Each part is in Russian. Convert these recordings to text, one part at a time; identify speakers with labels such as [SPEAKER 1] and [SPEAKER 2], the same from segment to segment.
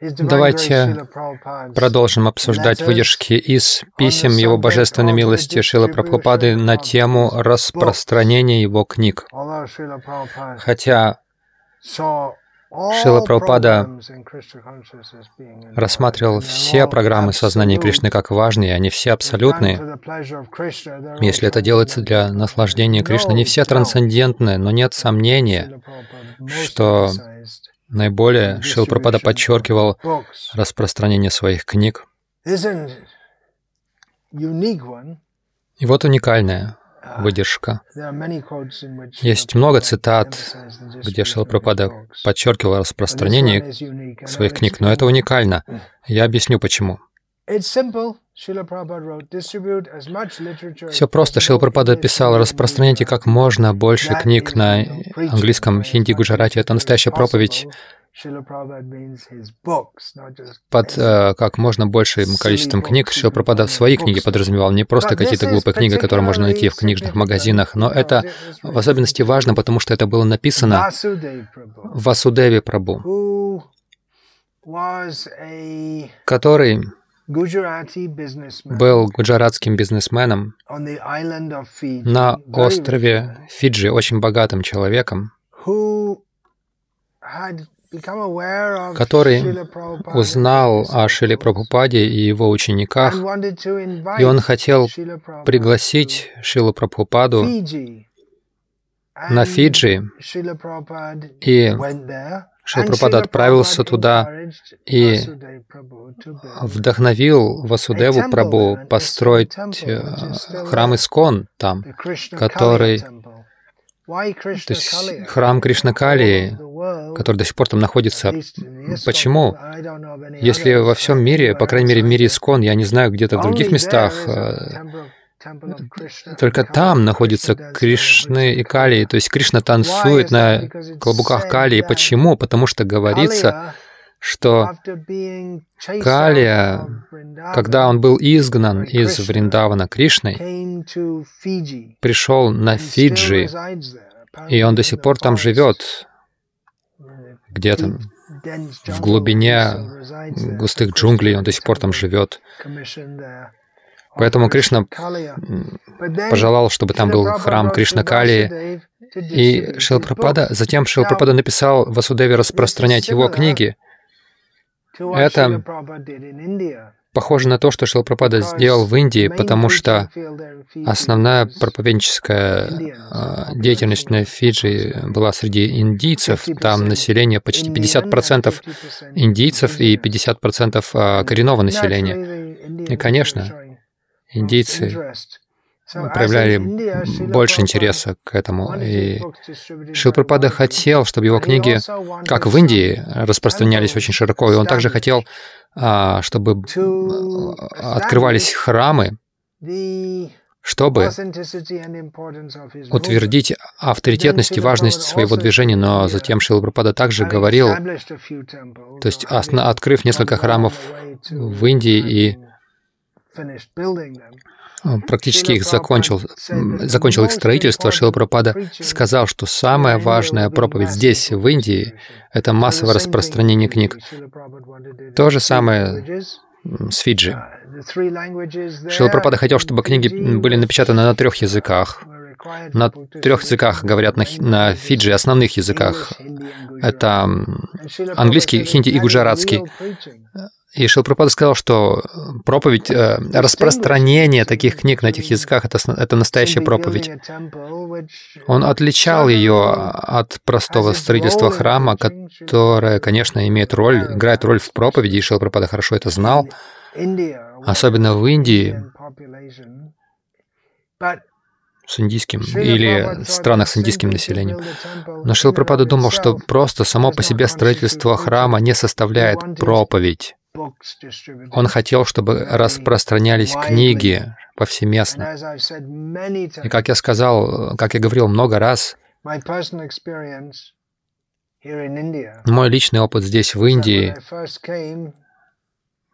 [SPEAKER 1] Давайте продолжим обсуждать выдержки из писем Его Божественной милости Шила Прабхупады на тему распространения его книг. Хотя
[SPEAKER 2] all
[SPEAKER 1] Прабхупада рассматривал все программы сознания. Кришны как важные, они все абсолютные. Если это делается для наслаждения Кришны, они все трансцендентны, но нет сомнения, что наиболее Шил Прабхупада подчеркивал распространение своих книг. И вот уникальная выдержка. Есть много цитат, где Шила
[SPEAKER 2] distribution of
[SPEAKER 1] Прабхупада
[SPEAKER 2] books.
[SPEAKER 1] подчеркивал распространение своих книг, но это уникально. Я объясню почему. Все просто. Шил
[SPEAKER 2] possible
[SPEAKER 1] Прабхупада
[SPEAKER 2] in
[SPEAKER 1] писал, распространяйте как можно больше книг на английском, хинди, гуджарате. Это настоящая проповедь. Под э, как можно большим количеством книг Шил Прабхупада свои книги подразумевал, не просто какие-то глупые книги, которые можно найти в книжных магазинах, но это в особенности важно, потому что это было написано Васудеви Прабу, который был гуджаратским бизнесменом на острове Фиджи, очень богатым человеком, который узнал о Шиле Прабхупаде и его учениках, и он хотел пригласить Шилу Прабхупаду на Фиджи, и
[SPEAKER 2] and
[SPEAKER 1] Прабхупада отправился туда и вдохновил Васудеву Прабу построить э, храм Искон там, который- то есть храм Кришна Калии,
[SPEAKER 2] All over the world,
[SPEAKER 1] который до сих пор там находится. Почему? Если во всем мире, по крайней мере в мире Искон, я не знаю, где-то в других местах, э, только там находится Кришны и Калии. То есть Кришна танцует на клобуках Калии. Почему? Потому что говорится, что Калия, когда он был изгнан из Вриндавана Кришной, пришел на Фиджи, и он до сих пор там живет, где-то в глубине густых джунглей, он до сих пор там живет. Поэтому Кришна пожелал, чтобы там был храм Кришна Калии, и
[SPEAKER 2] distribute
[SPEAKER 1] Шил
[SPEAKER 2] his
[SPEAKER 1] Прабхупада,
[SPEAKER 2] books.
[SPEAKER 1] затем Шил
[SPEAKER 2] Now,
[SPEAKER 1] Прабхупада написал Васудеве распространять его книги. Это. Похоже на то, что Шил Прабхупада сделал в Индии, потому что основная проповедническая э, деятельность на Фиджи была среди индийцев. Там население почти 50% индийцев и 50% э, коренного населения. И, конечно, индийцы проявляли больше интереса к этому. И Шил Прабхупада хотел, чтобы его книги, как в Индии, распространялись очень широко. И он также хотел, а, чтобы м, открывались храмы, чтобы утвердить авторитетность и важность своего движения, но затем Шила Прабхупада также говорил, то есть открыв несколько храмов в Индии и а, практически их закончил, закончил их строительство, Шила Прабхупада сказал, что самая важная проповедь здесь, в Индии, это массовое распространение книг. То же самое с Фиджи. Шила Прабхупада хотел, чтобы книги были напечатаны на трех языках. На трех языках говорят на, на Фиджи, основных языках. Это английский, хинди и гуджаратский. И Шил Прабхупада сказал, что проповедь, э, распространение таких книг на этих языках это, это настоящая проповедь. Он отличал ее от простого строительства храма, которое, конечно, имеет роль, играет роль в проповеди, и Шил Прабхупада хорошо это знал, особенно в Индии, с индийским или странах с индийским населением. Но Шил Прабхупада думал, что просто само по себе строительство храма не составляет проповедь. Он хотел, чтобы распространялись книги повсеместно. И как я сказал, как я говорил много раз, мой личный опыт здесь, в Индии,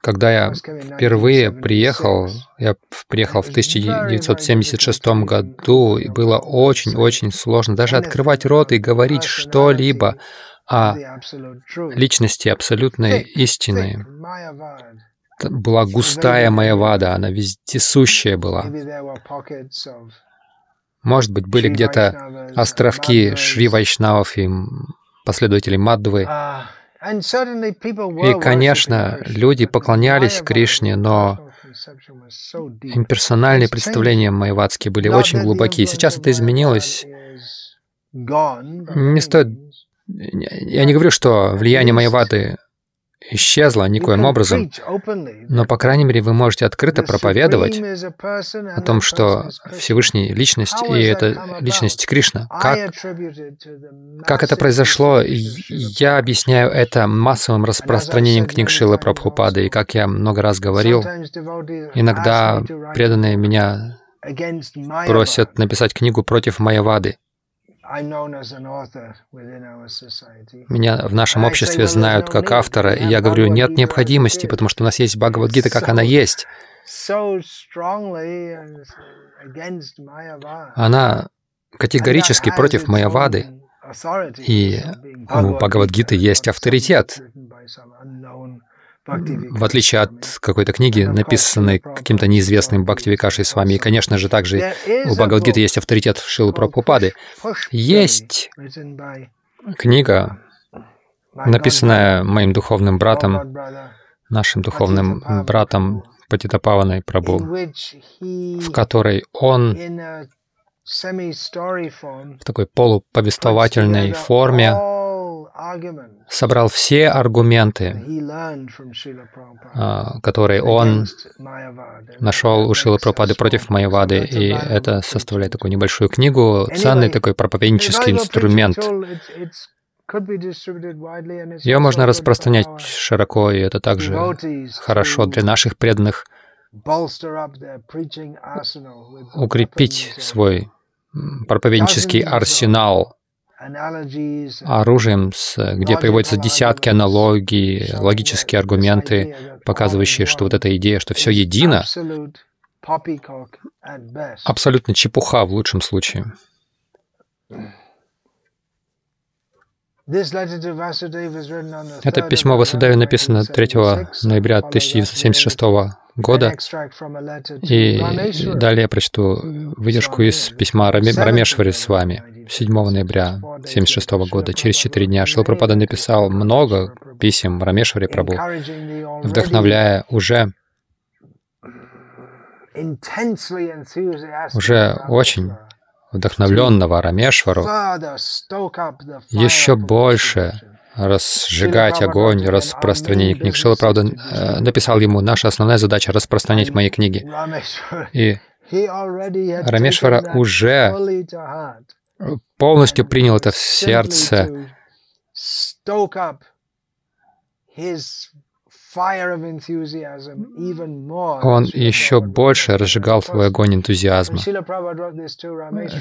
[SPEAKER 1] Когда я впервые приехал, я приехал в 1976 году, и было очень-очень сложно даже открывать рот и говорить что-либо о личности абсолютной истины. Была густая моя вада, она вездесущая была. Может быть, были где-то островки Шри Вайшнавов и последователей Маддвы. И, конечно, люди поклонялись Кришне, но имперсональные представления майвадские были очень глубокие. Сейчас это изменилось. Не стоит... Я не говорю, что влияние Майвады исчезла никоим образом, но, по крайней мере, вы можете открыто проповедовать о том, что Всевышний — личность, и это личность Кришна. Как, как это произошло, я объясняю это массовым распространением книг Шилы Прабхупады, и как я много раз говорил, иногда преданные меня просят написать книгу против Майявады. Меня в нашем обществе знают как автора, и я говорю, нет необходимости, потому что у нас есть Бхагавадгита, как она есть. Она категорически против Майявады, и у Бхагавадгиты есть авторитет в отличие от какой-то книги, написанной каким-то неизвестным Бхактивикашей с вами. И, конечно же, также у Бхагавадгиты есть авторитет Шилы Прабхупады. Есть книга, написанная моим духовным братом, нашим духовным братом Патитапаваной Прабу, в которой он в такой полуповествовательной форме собрал все аргументы, а, которые он нашел у Шилы Пропады против Майявады, и это составляет такую небольшую книгу, ценный такой проповеднический инструмент. Ее можно распространять широко, и это также хорошо для наших преданных укрепить свой проповеднический арсенал оружием, где приводятся десятки аналогий, логические аргументы, показывающие, что вот эта идея, что все едино, абсолютно чепуха в лучшем случае. Это письмо Васудеве написано 3 ноября 1976 года. И далее я прочту выдержку из письма Рамешвари с вами 7 ноября 1976 года. Через четыре дня Шилпрапада написал много писем Рамешвари Прабу, вдохновляя уже уже очень вдохновленного Рамешвару еще больше разжигать огонь распространения книг. Шила, правда, э, написал ему, наша основная задача — распространять мои книги. И Рамешвара уже полностью принял это в сердце он еще больше разжигал свой огонь энтузиазма.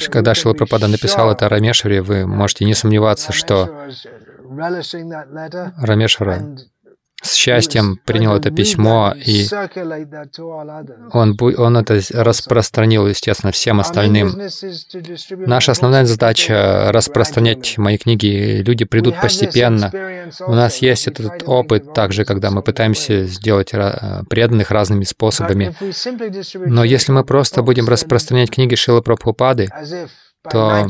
[SPEAKER 1] Когда Шила Прабхупада написал это Рамешваре, вы можете не сомневаться, что Рамешвара с счастьем принял это письмо, и он, он это распространил, естественно, всем остальным. Наша основная задача — распространять мои книги. Люди придут постепенно. У нас есть этот опыт также, когда мы пытаемся сделать преданных разными способами. Но если мы просто будем распространять книги Шилы Прабхупады, то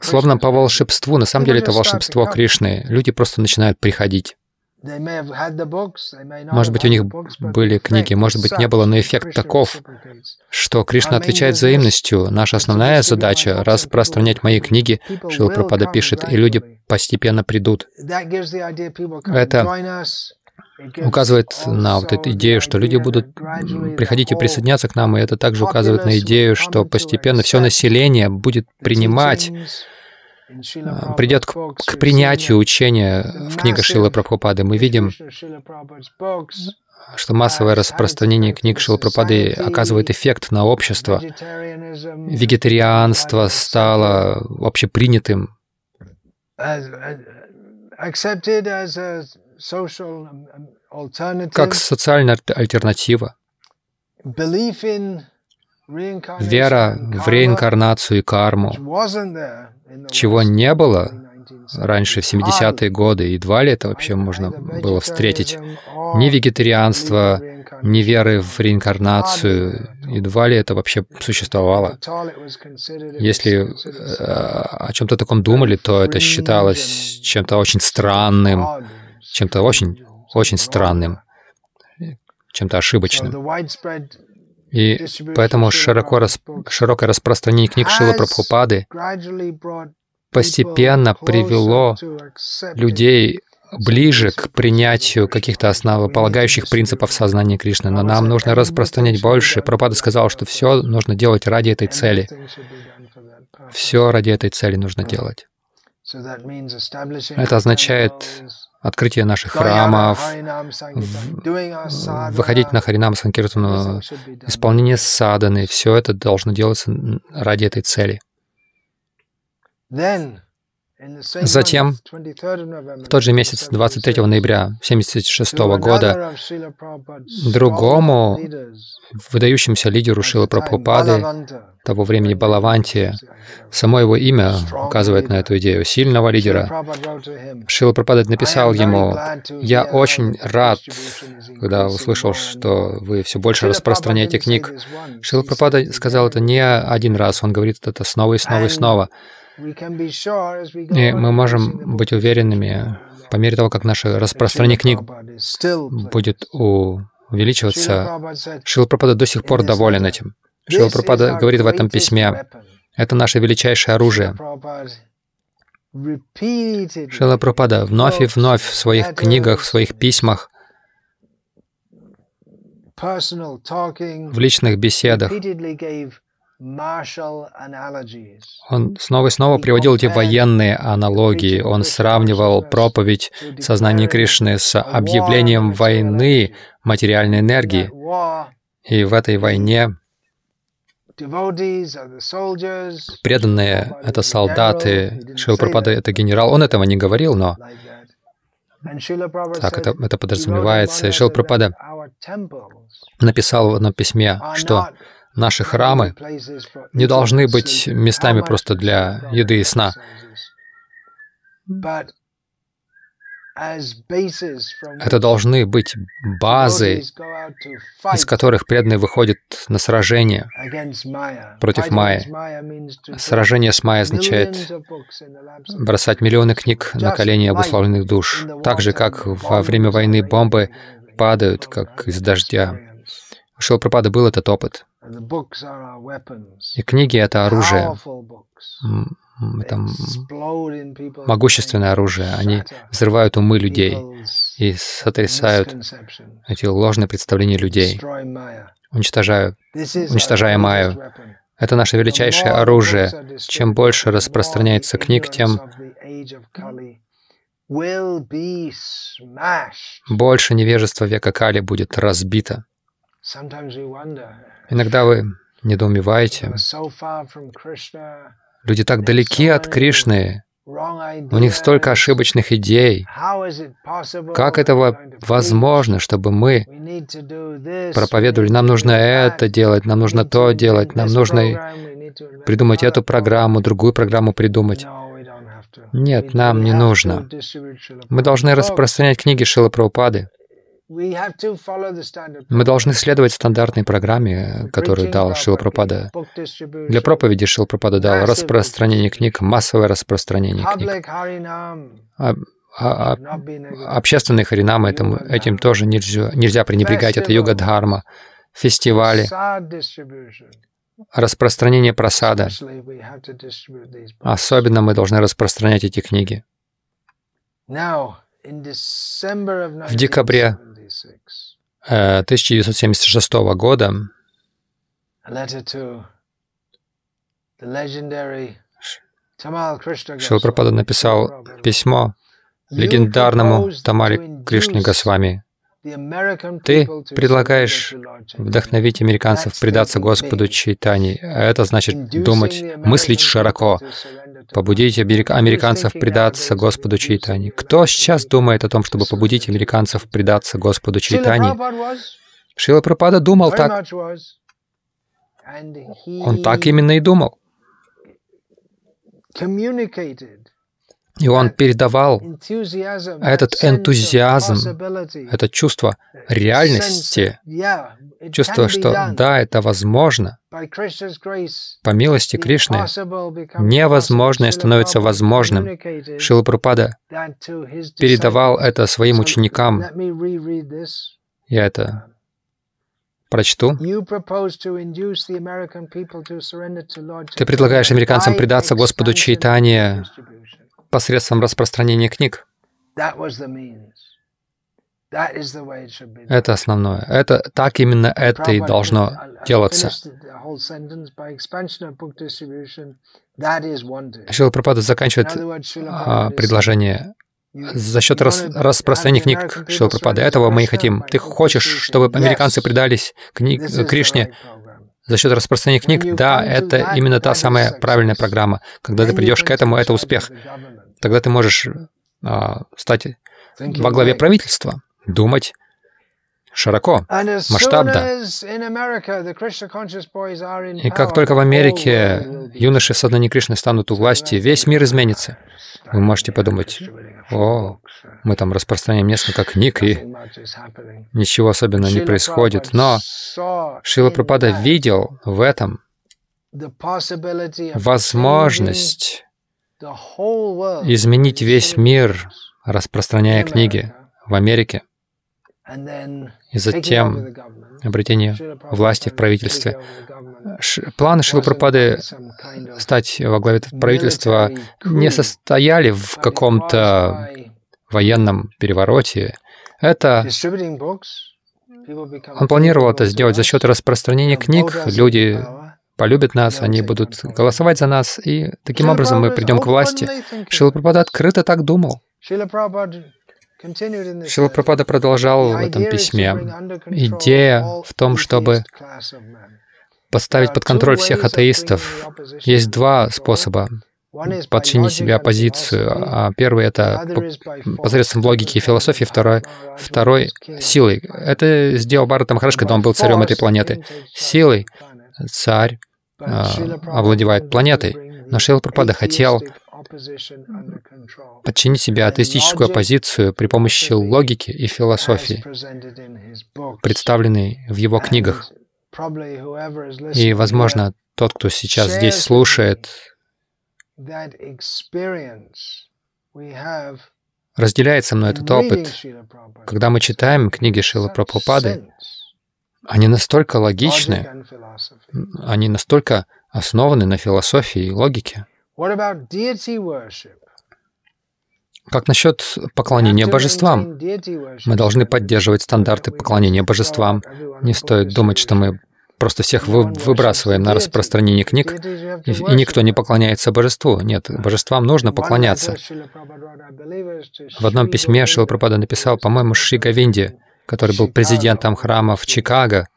[SPEAKER 1] словно по волшебству, на самом деле это волшебство Кришны, люди просто начинают приходить. Может быть, у них были книги, может быть, не было, но эффект таков, что Кришна отвечает взаимностью. Наша основная задача — распространять мои книги, Шилапрапада пишет, и люди постепенно придут. Это указывает на вот эту идею, что люди будут приходить и присоединяться к нам, и это также указывает на идею, что постепенно все население будет принимать придет к, к принятию учения в книгах Шилы Прабхупады. Мы видим, что массовое распространение книг Шилы Прабхупады оказывает эффект на общество. Вегетарианство стало общепринятым как социальная альтернатива. Вера в реинкарнацию и карму, чего не было раньше, в 70-е годы, едва ли это вообще можно было встретить. Ни вегетарианство, ни веры в реинкарнацию, едва ли это вообще существовало. Если э, о чем-то таком думали, то это считалось чем-то очень странным, чем-то очень, очень странным, чем-то ошибочным. И поэтому широко рас... широкое распространение книг Шилы Прабхупады постепенно привело людей ближе к принятию каких-то основополагающих принципов сознания Кришны. Но нам нужно распространять больше. Прабхупада сказал, что все нужно делать ради этой цели. Все ради этой цели нужно делать. Это означает открытие наших храмов, выходить на Харинам Санкиртану, исполнение саданы, все это должно делаться ради этой цели. Затем, в тот же месяц, 23 ноября 1976 года, другому выдающемуся лидеру Шила Прабхупады того времени Балаванти, само его имя указывает на эту идею, сильного лидера. Шила Прабхупада написал ему, «Я очень рад, когда услышал, что вы все больше распространяете книг». Шила Прабхупада сказал это не один раз, он говорит это снова и снова и снова. И мы можем быть уверенными, по мере того, как наше распространение книг будет увеличиваться, Шила Прабхупада до сих пор доволен этим. Шила Прабхупада говорит в этом письме, это наше величайшее оружие. Шила Прабхупада вновь и вновь в своих книгах, в своих письмах, в личных беседах он снова и снова приводил эти военные аналогии. Он сравнивал проповедь сознания Кришны с объявлением войны материальной энергии. И в этой войне преданные — это солдаты, Шилпрапада — это генерал. Он этого не говорил, но так это, это подразумевается. И Шилпрапада написал в одном письме, что Наши храмы не должны быть местами просто для еды и сна. Это должны быть базы, из которых преданные выходят на сражение против Майи. Сражение с Майей означает бросать миллионы книг на колени обусловленных душ, так же, как во время войны бомбы падают, как из дождя. У Шилпрапада был этот опыт. И книги — это оружие. Это могущественное оружие. Они взрывают умы людей и сотрясают эти ложные представления людей, уничтожая, уничтожая Майю. Это наше величайшее оружие. Чем больше распространяется книг, тем больше невежества века Кали будет разбито. Иногда вы недоумеваете. Люди так далеки от Кришны, у них столько ошибочных идей. Как это возможно, чтобы мы проповедовали, нам нужно это делать, нам нужно то делать, нам нужно придумать эту программу, другую программу придумать. Нет, нам не нужно. Мы должны распространять книги Шила Прабхупады. Мы должны следовать стандартной программе, которую дал Шилапрапада. Для проповеди Шилапрапада дал распространение книг, массовое распространение книг. А, а, а, общественные харинамы, этим, этим тоже нельзя, нельзя пренебрегать. Это йога-дхарма, фестивали, распространение просада. Особенно мы должны распространять эти книги. В декабре 1976 э, года. Шилпрапада написал письмо легендарному Тамари Кришне Госвами. Ты предлагаешь вдохновить американцев предаться Господу Чайтани. А это значит думать, мыслить широко, побудить американцев предаться Господу Чайтани. Кто сейчас думает о том, чтобы побудить американцев предаться Господу Чайтани? Шила Прабхупада думал так. Он так именно и думал. И он передавал этот энтузиазм, это чувство реальности, чувство, что да, это возможно. По милости Кришны невозможное становится возможным. Шила Прабхупада передавал это своим ученикам. Я это прочту. Ты предлагаешь американцам предаться Господу Чайтания посредством распространения книг. Это основное. Это так именно это и должно делаться. Шила Прабхупада заканчивает а, предложение за счет рас, распространения книг Шила Прабхупады. Этого мы и хотим. Ты хочешь, чтобы американцы предались книг, Кришне за счет распространения книг? Да, это именно та самая правильная программа. Когда ты придешь к этому, это успех тогда ты можешь а, стать во главе правительства, думать широко, масштабно. И как только в Америке юноши сознания Кришны станут у власти, весь мир изменится. Вы можете подумать, о, мы там распространяем несколько книг, и ничего особенного не происходит. Но Шила Пропада видел в этом возможность изменить весь мир, распространяя книги в Америке, и затем обретение власти в правительстве. Планы Шилапрапады стать во главе правительства не состояли в каком-то военном перевороте. Это он планировал это сделать за счет распространения книг. Люди полюбят нас, они будут голосовать за нас, и таким образом мы придем к власти. Шила Прабхада открыто так думал. Шила Прабхада продолжал в этом письме. Идея в том, чтобы поставить под контроль всех атеистов. Есть два способа подчинить себе оппозицию. А первый — это посредством логики и философии, второй, второй — силой. Это сделал Бхарата Махараш, когда он был царем этой планеты. Силой царь овладевает планетой. Но Шрила Прабхупада хотел подчинить себе атеистическую оппозицию при помощи логики и философии, представленной в его книгах. И, возможно, тот, кто сейчас здесь слушает, разделяет со мной этот опыт. Когда мы читаем книги Шила Прабхупады, они настолько логичны, они настолько основаны на философии и логике. Как насчет поклонения божествам? Мы должны поддерживать стандарты поклонения божествам. Не стоит думать, что мы просто всех вы, выбрасываем на распространение книг, и, и никто не поклоняется божеству. Нет, божествам нужно поклоняться. В одном письме Шила Прабхада написал, по-моему, Шри Говинди, который был президентом храма в Чикаго,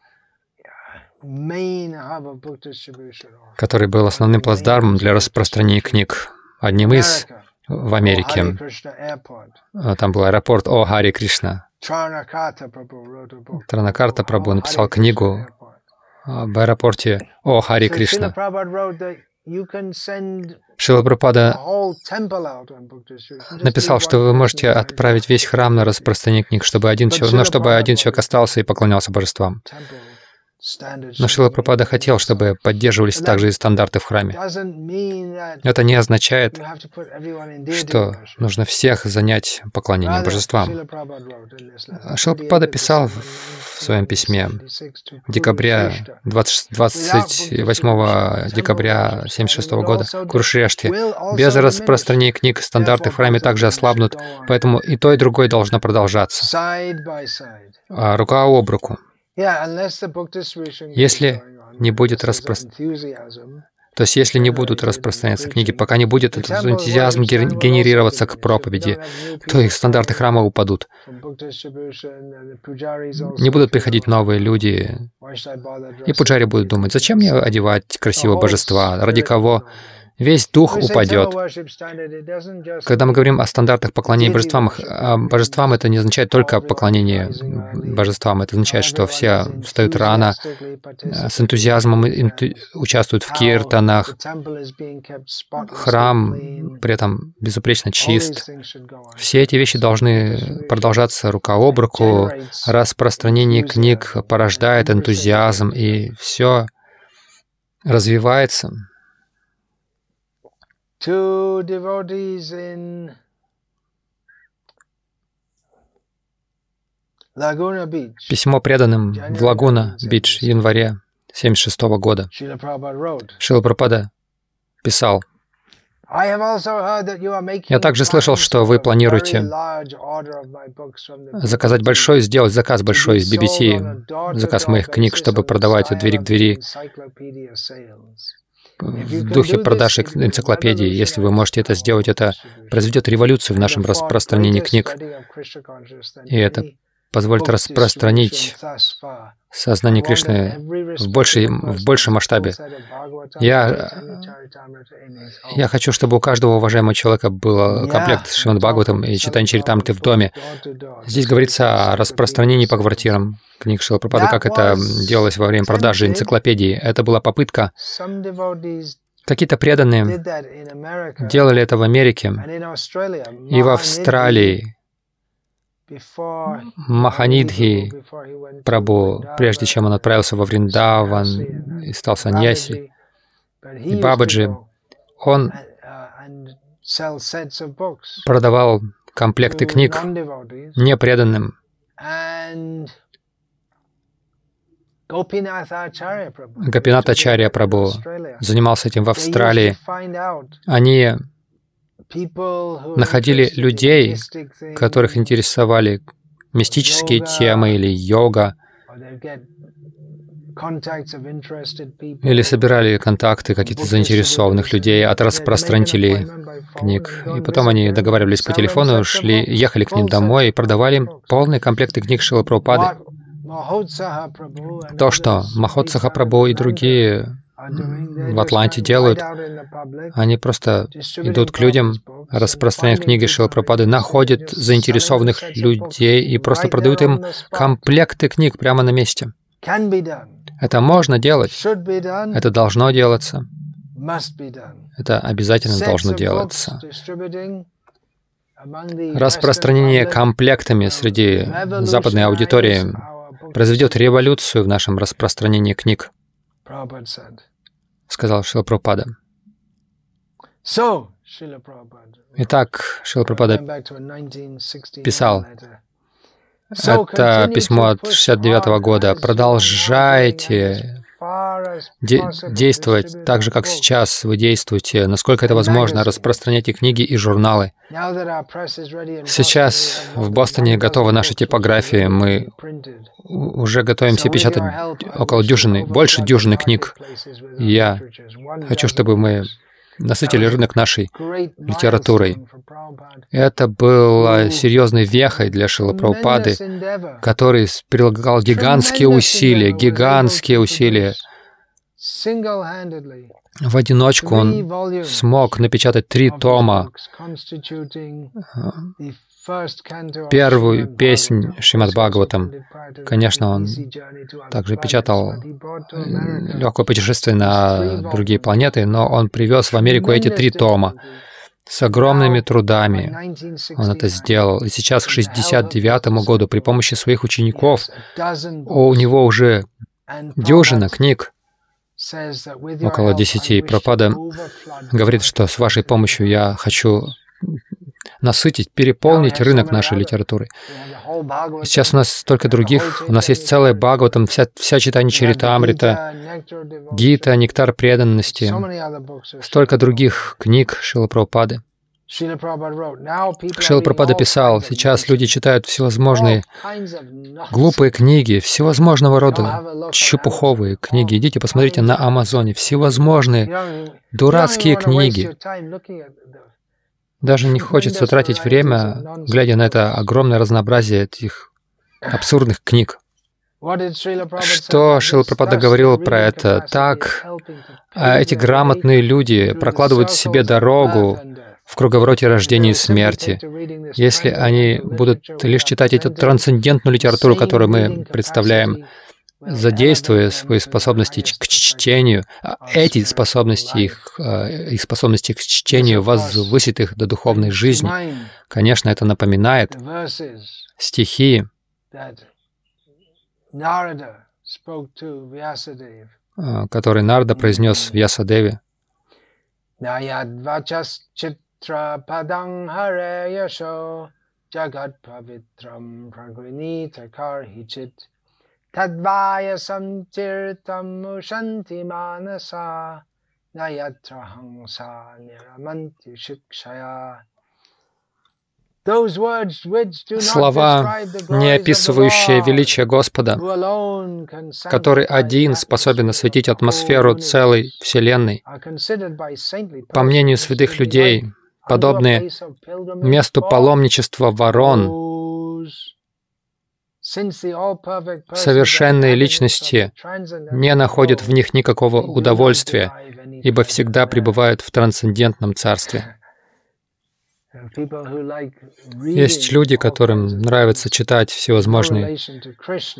[SPEAKER 1] который был основным плацдармом для распространения книг, одним из в Америке. А, там был аэропорт. О Хари Кришна. Транакарта Прабhu написал книгу об аэропорте. О Хари Кришна. Шила Прабхупада написал, что вы можете отправить весь храм на распространение книг, чтобы один человек, но чтобы один человек остался и поклонялся божествам. Но Шила хотел, чтобы поддерживались также и стандарты в храме. Это не означает, что нужно всех занять поклонением божествам. Шила Прабхупада писал в своем письме декабря 20, 28 декабря 1976 года Куршреште. Без распространения книг стандарты в храме также ослабнут, поэтому и то, и другое должно продолжаться. А рука об руку. Если не будет распространяться, то есть, если не будут распространяться книги, пока не будет этот энтузиазм генерироваться к проповеди, то их стандарты храма упадут. Не будут приходить новые люди, и пуджари будут думать, зачем мне одевать красивые божества, ради кого весь дух упадет. Когда мы говорим о стандартах поклонения божествам, а божествам это не означает только поклонение божествам, это означает, что все встают рано, э, с энтузиазмом участвуют в киртанах, храм при этом безупречно чист. Все эти вещи должны продолжаться рука об руку. Распространение книг порождает энтузиазм, и все развивается. Письмо преданным в Лагуна-Бич, январе 1976 года. Шила Прабхада писал, я также слышал, что вы планируете заказать большой, сделать заказ большой из BBT, заказ моих книг, чтобы продавать от двери к двери в духе продаж энциклопедии. Если вы можете это сделать, это произведет революцию в нашем распространении книг. И это позволит распространить сознание Кришны в, большей, в большем масштабе. Я, я хочу, чтобы у каждого уважаемого человека был комплект с Шримад Бхагаватом и читание Чаритамриты в доме. Здесь говорится о распространении по квартирам. Книг Шила Пропады, как это делалось во время продажи энциклопедии. Это была попытка Какие-то преданные делали это в Америке и в Австралии, Маханидхи Прабу, прежде чем он отправился во Вриндаван и стал саньяси, и Бабаджи, он продавал комплекты книг непреданным. Гопинат Ачарья Прабу занимался этим в Австралии. Они находили людей, которых интересовали мистические темы или йога, или собирали контакты каких-то заинтересованных людей от распространителей книг. И потом они договаривались по телефону, шли, ехали к ним домой и продавали им полные комплекты книг Прабхупады. То, что Махотсаха Прабhu и другие в Атланте делают, они просто идут к людям, распространяют книги Шилапрапады, находят заинтересованных людей и просто продают им комплекты книг прямо на месте. Это можно делать. Это должно делаться. Это обязательно должно делаться. Распространение комплектами среди западной аудитории произведет революцию в нашем распространении книг сказал Шила Прабхупада. Итак, Шила Прабхупада писал, это письмо от 69 года. Продолжайте де действовать так же, как сейчас вы действуете, насколько это возможно, распространяйте книги и журналы. Сейчас в Бостоне готовы наши типографии, мы уже готовимся печатать около дюжины, больше дюжины книг. я хочу, чтобы мы насытили рынок нашей литературой. Это было серьезной вехой для Шила Прабхупады, который прилагал гигантские усилия, гигантские усилия. В одиночку он смог напечатать три тома. первую песнь Шримад Бхагаватам. Конечно, он также печатал легкое путешествие на другие планеты, но он привез в Америку эти три тома. С огромными трудами. он это сделал. И сейчас, к 69 году, при помощи своих учеников, у него уже дюжина книг, около десяти. Пропада говорит, что с вашей помощью я хочу насытить, переполнить рынок нашей литературы. Сейчас у нас столько других, у нас есть целая Бхагаватам, вся, вся читание Чаритамрита, Гита, Нектар преданности, столько других книг Шила Прабхупады. Шила Прабхупада писал, сейчас люди читают всевозможные глупые книги, всевозможного рода. Чепуховые книги. Идите, посмотрите на Амазоне, всевозможные дурацкие книги. Даже не хочется тратить время, глядя на это огромное разнообразие этих абсурдных книг. Что Шрила Прабхупада говорил про это? Так, а эти грамотные люди прокладывают себе дорогу в круговороте рождения и смерти. Если они будут лишь читать эту трансцендентную литературу, которую мы представляем, задействуя свои способности к чтению, а эти способности, их, а, их способности к чтению возвысит их до духовной жизни. Конечно, это напоминает стихи, а, который Нарда произнес в Ясадеве. Jagat Pavitram Pragrinita Karhichit Tadvaya samtirtam shanti manasa nayatra hangsa niramanti shikshaya. Слова, не описывающие величие Господа, который один способен осветить атмосферу целой Вселенной, по мнению святых людей, подобные месту паломничества ворон, Совершенные личности не находят в них никакого удовольствия, ибо всегда пребывают в трансцендентном царстве. Есть люди, которым нравится читать всевозможные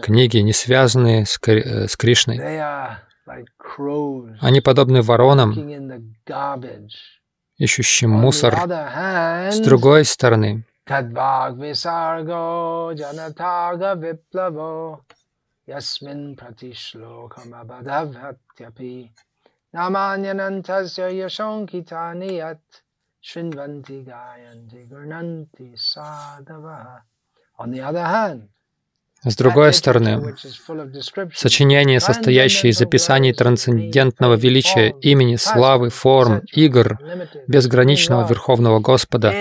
[SPEAKER 1] книги, не связанные с, Кри с Кришной. Они подобны воронам, ищущим мусор. С другой стороны, Tadvagvisargo janataga viplavo yasmin pratishlokamabadavhatyapi namanyanantasya yashonkitani yat shrinvanti gayanti gurnanti sadavaha. On the other hand, С другой стороны, сочинение, состоящее из описаний трансцендентного величия имени, славы, форм, игр, безграничного Верховного Господа,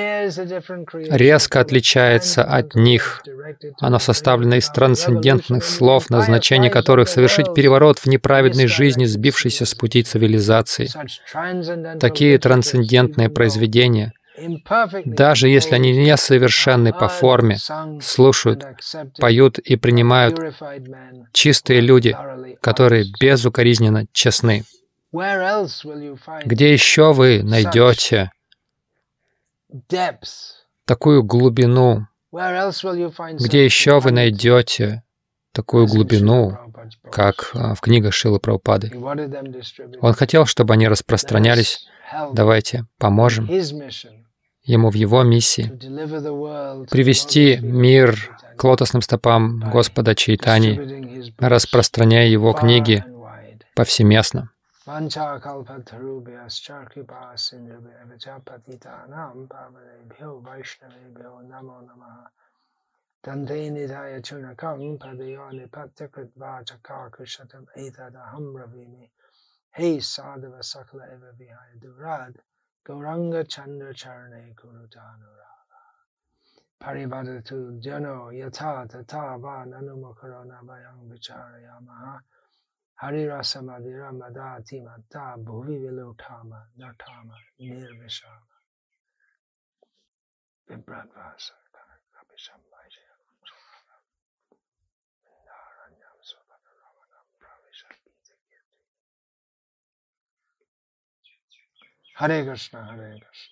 [SPEAKER 1] резко отличается от них. Оно составлено из трансцендентных слов, назначение которых — совершить переворот в неправедной жизни, сбившейся с пути цивилизации. Такие трансцендентные произведения — даже если они несовершенны по форме, слушают, поют и принимают чистые люди, которые безукоризненно честны. Где еще вы найдете такую глубину? Где еще вы найдете такую глубину, как а, в книгах Шилы Прабхупады? Он хотел, чтобы они распространялись. Давайте поможем ему в его миссии привести мир к лотосным стопам Господа Чайтани, распространяя его книги повсеместно. Dante nidaya chunakam padayani etadaham ravimi. हे साधव सकल एव विहाय दुराद गौरंग चंद्र चरणे कुरुतानुरागा परिवदतु जनो यथा तथा वा ननु मकरो न वयं विचारयामः हरिरसमधिरं ददाति मत्ता भुवि विलुठाम नठाम निर्विशाम विभ्रद्वासकरकपिशम् हरे कृष्णा हरे कृष्ण।